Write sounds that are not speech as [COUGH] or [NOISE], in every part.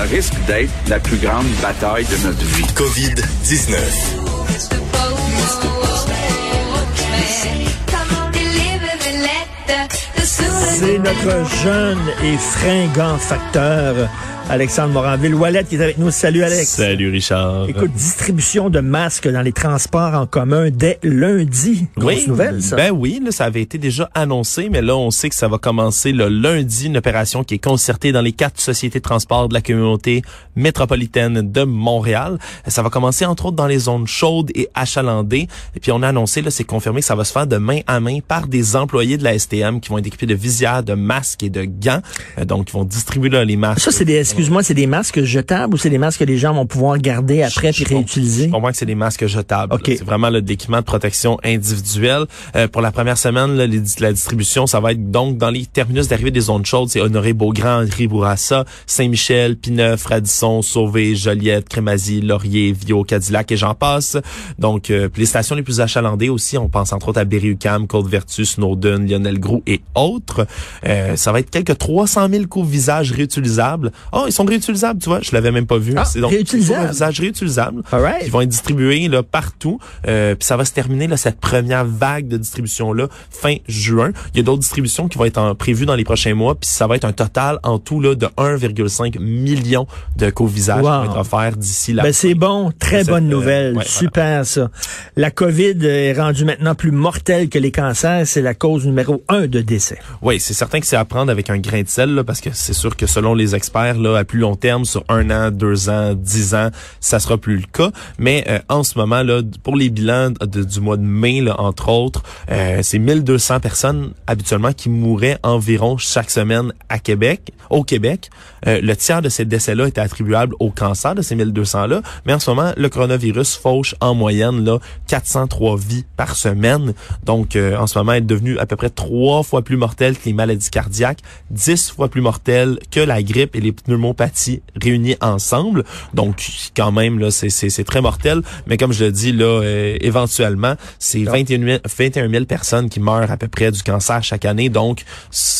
Ça risque d'être la plus grande bataille de notre vie. COVID-19. C'est notre jeune et fringant facteur Alexandre Moranville. Wallet qui est avec nous. Salut Alex. Salut Richard. Écoute, distribution de masques dans les transports en commun dès lundi. Grosse oui, nouvelle, ça. Ben oui, là, ça avait été déjà annoncé, mais là, on sait que ça va commencer le lundi, une opération qui est concertée dans les quatre sociétés de transport de la communauté métropolitaine de Montréal. Ça va commencer, entre autres, dans les zones chaudes et achalandées. Et puis, on a annoncé, là, c'est confirmé que ça va se faire de main à main par des employés de la STM qui vont être équipés de visières, de masques et de gants. Euh, Donc, ils vont distribuer là, les masques. Ça, c'est des, excuse-moi, c'est des masques jetables ou c'est des masques que les gens vont pouvoir garder après puis réutiliser? Je comprends que c'est des masques jetables. OK. là. C'est vraiment le d'équipement de protection individuelle. Euh, pour la première semaine, là, les- la distribution, ça va être donc dans les terminus d'arrivée des zones chaudes. C'est Honoré Beaugrand, Henri Bourassa, Saint-Michel, Pineuf, Radisson, Sauvé, Joliette, Crémazie, Laurier, Viau, Cadillac et j'en passe. Donc, euh, les stations les plus achalandées aussi, on pense entre autres à Berry-UQAM, Côte-Vertu, Snowden, Lionel Groux et autres. Euh, ça va être quelques 300 000 couvre-visages réutilisables. Oh, ils sont réutilisables, tu vois, je l'avais même pas vu. Ah, C'est donc réutilisables All right. qui vont être distribués là partout. Euh, puis ça va se terminer là cette première vague de distribution là fin juin. Il y a d'autres distributions qui vont être en- prévues dans les prochains mois. Puis ça va être un total en tout là de 1,5 million de co-visages Wow. qui vont être offerts d'ici là. Ben c'est bon, très Cette, bonne euh, nouvelle, ouais, super ça. La COVID est rendue maintenant plus mortelle que les cancers, c'est la cause numéro un de décès. Oui, c'est certain que c'est à prendre avec un grain de sel, là, parce que c'est sûr que selon les experts, là, à plus long terme, sur un an, deux ans, dix ans, ça sera plus le cas. Mais euh, en ce moment, là, pour les bilans de- du mois de mai, là, entre autres, euh, c'est 1200 personnes habituellement qui mouraient environ chaque semaine à Québec, au Québec. Euh, le tiers de ces décès-là était attribuable au cancer de ces 1200-là. Mais en ce moment, le coronavirus fauche en moyenne là 403 vies par semaine. Donc, euh, en ce moment, est devenue à peu près trois fois plus mortelle que les maladies cardiaques, dix fois plus mortelle que la grippe et les pneumopathies réunies ensemble. Donc, quand même, là, c'est, c'est, c'est très mortel. Mais comme je le dis, là, euh, éventuellement, c'est 21 000, 21 000 personnes qui meurent à peu près du cancer chaque année. Donc,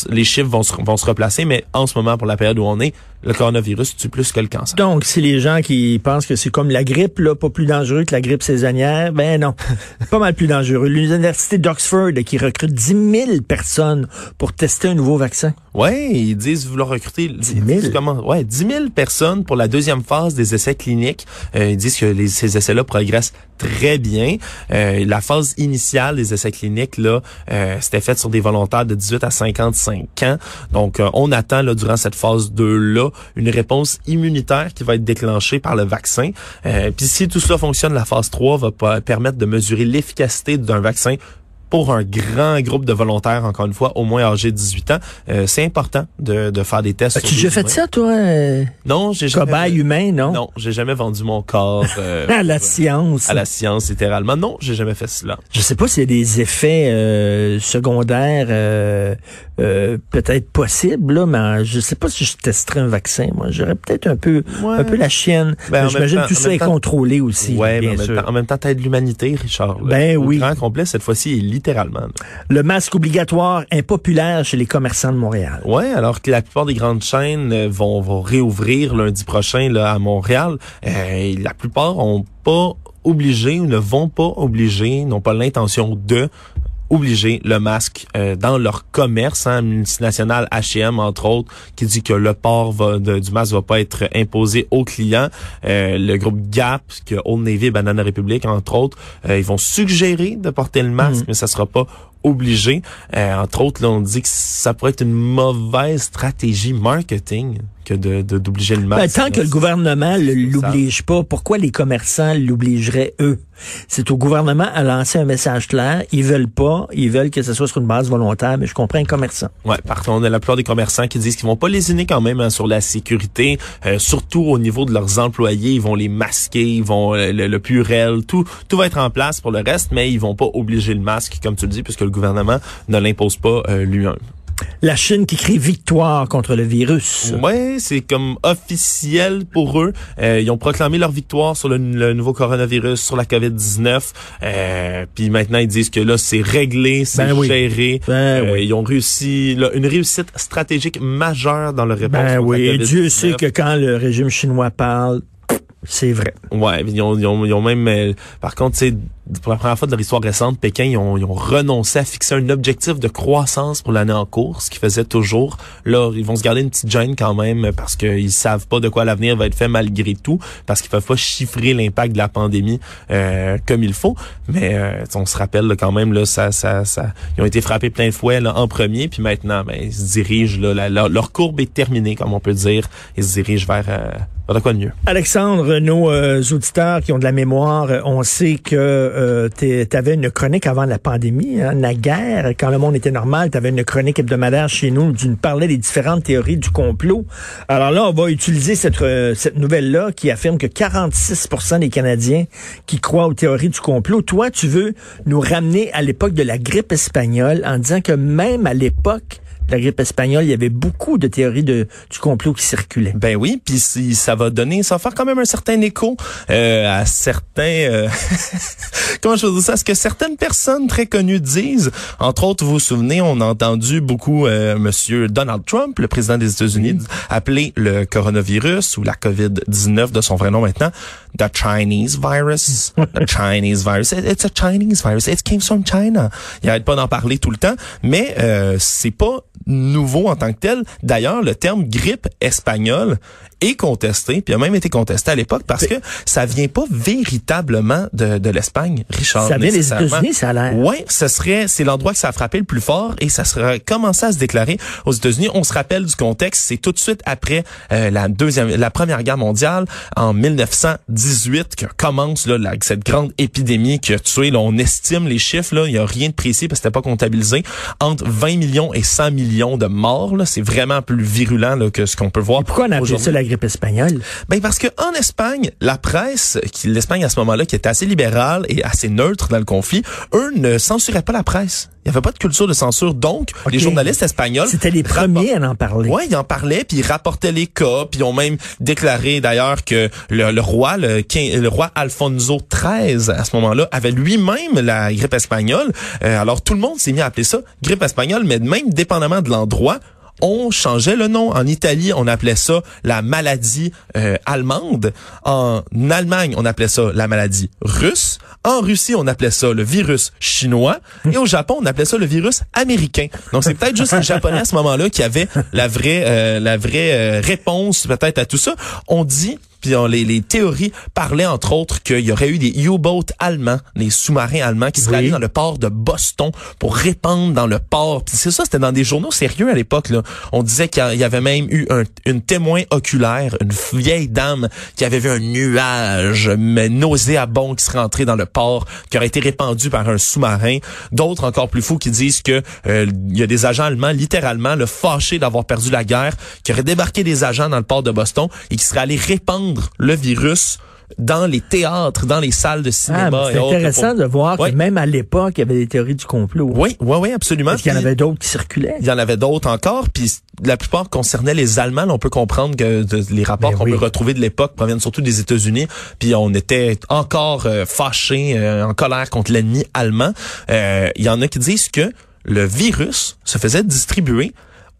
les chiffres vont se, vont se replacer. Mais en ce moment, pour la période où on est, le coronavirus tue plus que le cancer. Donc, si les gens qui pensent que c'est comme la grippe, là, pas plus dangereux que la grippe saisonnière, ben non, [LAUGHS] pas mal plus dangereux. L'Université d'Oxford qui recrute 10 000 personnes pour tester un nouveau vaccin. Ouais, ils disent vouloir recruter 10 000? Comment, ouais, 10 000 personnes pour la deuxième phase des essais cliniques. Euh, ils disent que les, ces essais-là progressent très bien. Euh, la phase initiale des essais cliniques, là, euh, c'était faite sur des volontaires de 18 à 55 ans. Donc, on attend là, durant cette phase 2-là une réponse immunitaire qui va être déclenchée par le vaccin. Euh, Puis si tout ça fonctionne, la phase 3 va permettre de mesurer l'efficacité d'un vaccin pour un grand groupe de volontaires, encore une fois, au moins âgés de 18 ans. Euh, c'est important de, de faire des tests. As-tu sur déjà fait ça, toi, euh, Non, j'ai jamais. cobaye humain, non? Non, j'ai jamais vendu mon corps euh, [LAUGHS] À la science. à la science, littéralement. Non, j'ai jamais fait cela. Je sais pas s'il y a des effets euh, secondaires euh, euh, peut-être possibles, là, mais je sais pas si je testerais un vaccin. Moi, j'aurais peut-être un peu Ouais. un peu la chienne. Ben, J'imagine tout ça est temps- contrôlé aussi, ouais, mais en même, temps, en même temps, t'aides l'humanité, Richard. là. Ben oui. grand complet, cette fois-ci, littéralement. Le masque obligatoire impopulaire chez les commerçants de Montréal. Ouais, alors que la plupart des grandes chaînes euh, vont, vont réouvrir lundi prochain là, à Montréal, euh, et la plupart ont pas obligé ou ne vont pas obliger, n'ont pas l'intention de obliger le masque euh, dans leur commerce, hein, multinational H&M entre autres, qui dit que le port va, de- du masque va pas être imposé aux clients. Euh, le groupe Gap, que Old Navy Banana Republic entre autres, euh, ils vont suggérer de porter le masque, Mhm. mais ça sera pas obligé. Euh, entre autres, là, on dit que ça pourrait être une mauvaise stratégie marketing que de- d'obliger le Ben, masque. tant que le gouvernement l'oblige pas, pourquoi les commerçants l'obligeraient eux? C'est au gouvernement à lancer un message clair. Ils veulent pas. Ils veulent que ce soit sur une base volontaire, mais je comprends un commerçant. Ouais, par contre, on a la plupart des commerçants qui disent qu'ils vont pas lésiner quand même hein, sur la sécurité, euh, surtout au niveau de leurs employés. Ils vont les masquer, ils vont euh, le, le purel, tout tout va être en place pour le reste, mais ils vont pas obliger le masque, comme tu le dis, puisque le gouvernement ne l'impose pas euh, lui-même. La Chine qui crie victoire contre le virus. Ouais, c'est comme officiel pour eux. Euh, ils ont proclamé leur victoire sur le, le nouveau coronavirus, sur la COVID-19. Euh, puis maintenant, ils disent que là, c'est réglé, c'est Ben oui. géré. Ben Euh, oui. Ils ont réussi là, une réussite stratégique mageure dans leur réponse. Ben oui, la et Dieu COVID-19. sait que quand le régime chinois parle, c'est vrai. Ouais, ils ont, ils ont, ils ont même, par contre, sais, pour la première fois de leur histoire récente, Pékin, ils ont, ils ont renoncé à fixer un objectif de croissance pour l'année en cours, ce qu'ils faisaient toujours. Là, ils vont se garder une petite gêne quand même parce qu'ils savent pas de quoi l'avenir va être fait malgré tout, parce qu'ils peuvent pas chiffrer l'impact de la pandémie euh, comme il faut. Mais euh, on se rappelle là, quand même, là, ça, ça, ça, ils ont été frappés plein fouet là, en premier, puis maintenant, ben, ils se dirigent, là, leur courbe est terminée, comme on peut dire. Ils se dirigent vers, euh, vers de quoi de mieux. Alexandre, nos euh, auditeurs qui ont de la mémoire, euh, on sait que euh, tu avais une chronique avant la pandémie, hein, la guerre, quand le monde était normal, tu une chronique hebdomadaire chez nous où tu nous parlais des différentes théories du complot. Alors là, on va utiliser cette, euh, cette nouvelle-là qui affirme que 46% des Canadiens qui croient aux théories du complot. Toi, tu veux nous ramener à l'époque de la grippe espagnole en disant que même à l'époque de la grippe espagnole, il y avait beaucoup de théories de, du complot qui circulaient. Ben oui, puis si ça va donner, ça va faire quand même un certain écho euh, à certains. euh, [LAUGHS] comment je veux dire ça? Ce que certaines personnes très connues disent. Entre autres, vous vous souvenez, on a entendu beaucoup euh, Monsieur Donald Trump, le président des États-Unis, appeler le coronavirus ou la COVID-19 de son vrai nom maintenant, the Chinese virus, [LAUGHS] the Chinese virus. It- It's a Chinese virus. It came from China. Il arrête pas d'en parler tout le temps, mais euh, c'est pas nouveau en tant que tel. D'ailleurs, le terme grippe espagnole est contesté, puis a même été contesté à l'époque parce que ça vient pas véritablement de, de l'Espagne, Richard. Ça vient des. États-Unis, ça a l'air. Ouais, ce serait, c'est l'endroit que ça a frappé le plus fort et ça serait commencé à se déclarer aux États-Unis. On se rappelle du contexte, c'est tout de suite après euh, la deuxième, la première guerre mondiale en 1918 que commence là, la- cette grande épidémie qui a tué. Là, on estime les chiffres là, il y a rien de précis parce que c'était pas comptabilisé entre 20 millions et 100 millions de morts. C'est vraiment plus virulent là, que ce qu'on peut voir. Et pourquoi on ça la grippe espagnole? Ben parce que en Espagne, la presse, qui l'Espagne à ce moment-là, qui était assez libérale et assez neutre dans le conflit, eux ne censuraient pas la presse. Il n'y avait pas de culture de censure, donc les journalistes espagnols. C'était les premiers à en parler. Ouais, ils en parlaient, puis ils rapportaient les cas, puis ils ont même déclaré d'ailleurs que le, le roi, le, le roi Alfonso XIII à ce moment-là, avait lui-même la grippe espagnole. Euh, alors tout le monde s'est mis à appeler ça grippe espagnole, mais même dépendamment de l'endroit, on changeait le nom. En Italie, on appelait ça la maladie euh, allemande. En Allemagne, on appelait ça la maladie russe. En Russie, on appelait ça le virus chinois. Et au Japon, on appelait ça le virus américain. Donc, c'est peut-être juste les Japonais à ce moment-là qui avaient la vraie, euh, la vraie euh, réponse peut-être à tout ça. On dit puis on- les, les théories parlaient entre autres qu'il y aurait eu des U-boats allemands, des sous-marins allemands qui seraient Oui. allés dans le port de Boston pour répandre dans le port. Puis c'est ça, c'était dans des journaux sérieux à l'époque. Là. On disait qu'il y avait même eu un, une témoin oculaire, une vieille dame qui avait vu un nuage mais nauséabond qui serait entré dans le port, qui aurait été répandu par un sous-marin. D'autres encore plus fous qui disent que euh, il y a des agents allemands littéralement le fâchés d'avoir perdu la guerre, qui auraient débarqué des agents dans le port de Boston et qui seraient allés répandre le virus dans les théâtres, dans les salles de Ah, cinéma. et c'est intéressant de voir que même à l'époque, il y avait des théories du complot. Oui, oui, oui, absolument. Parce qu'il y en avait d'autres qui circulaient. il y en avait d'autres encore, puis la plupart concernaient les Allemands. Là, on peut comprendre que de- les rapports qu'on oui. peut retrouver de l'époque proviennent surtout des États-Unis. Puis on était encore euh, fâchés, euh, en colère contre l'ennemi allemand. Euh, Il y en a qui disent que le virus se faisait distribuer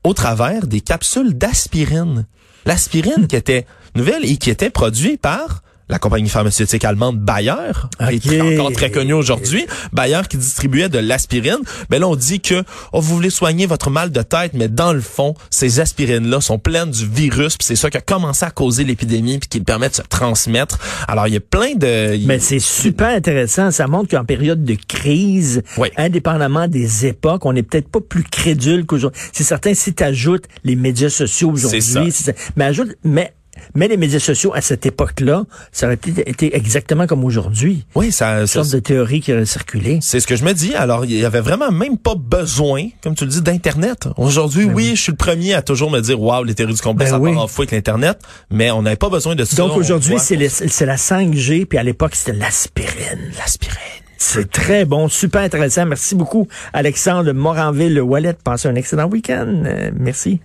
au travers des capsules d'aspirine. L'aspirine qui était nouvelle et qui était produite par la compagnie pharmaceutique allemande Bayer, qui est encore très connue aujourd'hui. Bayer qui distribuait de l'aspirine. Mais là, on dit que oh, vous voulez soigner votre mal de tête, mais dans le fond, ces aspirines-là sont pleines du virus, puis c'est ça qui a commencé à causer l'épidémie, puis qui le permet de se transmettre. Alors, il y a plein de... Mais c'est super intéressant. Ça montre qu'en période de crise, indépendamment des époques, on n'est peut-être pas plus crédule qu'aujourd'hui. C'est certain, si tu ajoutes les médias sociaux aujourd'hui, mais ajoute, mais mais les médias sociaux à cette époque-là, ça aurait été exactement comme aujourd'hui. Oui, ça. Une sorte de théorie qui aurait circulé. C'est ce que je me dis. Alors, il y avait vraiment même pas besoin, comme tu le dis, d'internet. Aujourd'hui, ben oui, je suis le premier à toujours me dire, waouh, les théories du complot, ben ça part en fou avec l'internet, mais on n'avait pas besoin de ça. Donc aujourd'hui, c'est la 5G, puis à l'époque, c'était l'aspirine. L'aspirine. C'est très bon, super intéressant. Merci beaucoup, Alexandre Moranville-Wallet. Passez un excellent week-end. Euh, merci.